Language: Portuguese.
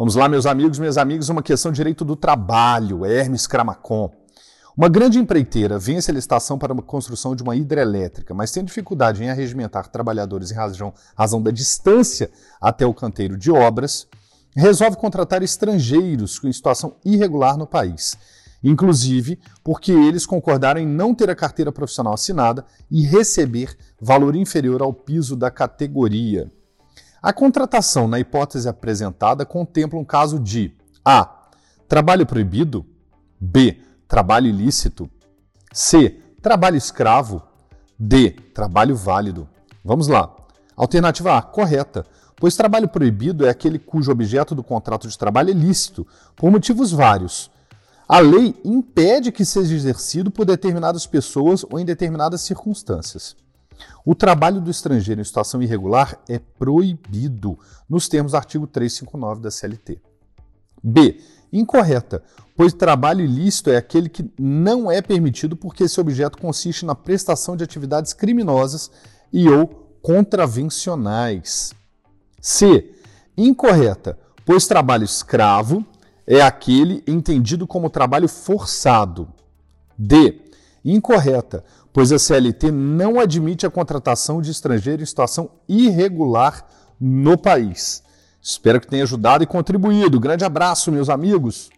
Vamos lá, meus amigos, minhas amigas, uma questão de direito do trabalho, Hermes Cramacon. Uma grande empreiteira vence a licitação para a construção de uma hidrelétrica, mas tem dificuldade em arregimentar trabalhadores em razão, razão da distância até o canteiro de obras, resolve contratar estrangeiros com situação irregular no país, inclusive porque eles concordaram em não ter a carteira profissional assinada e receber valor inferior ao piso da categoria. A contratação, na hipótese apresentada, contempla um caso de A. Trabalho proibido, B. Trabalho ilícito, C. Trabalho escravo, D. Trabalho válido. Vamos lá. Alternativa A, correta, pois trabalho proibido é aquele cujo objeto do contrato de trabalho é lícito, por motivos vários. A lei impede que seja exercido por determinadas pessoas ou em determinadas circunstâncias. O trabalho do estrangeiro em situação irregular é proibido, nos termos do artigo 359 da CLT. B. Incorreta, pois trabalho ilícito é aquele que não é permitido porque esse objeto consiste na prestação de atividades criminosas e ou contravencionais. C. Incorreta, pois trabalho escravo é aquele entendido como trabalho forçado. D. Incorreta, pois a CLT não admite a contratação de estrangeiro em situação irregular no país. Espero que tenha ajudado e contribuído. Grande abraço, meus amigos.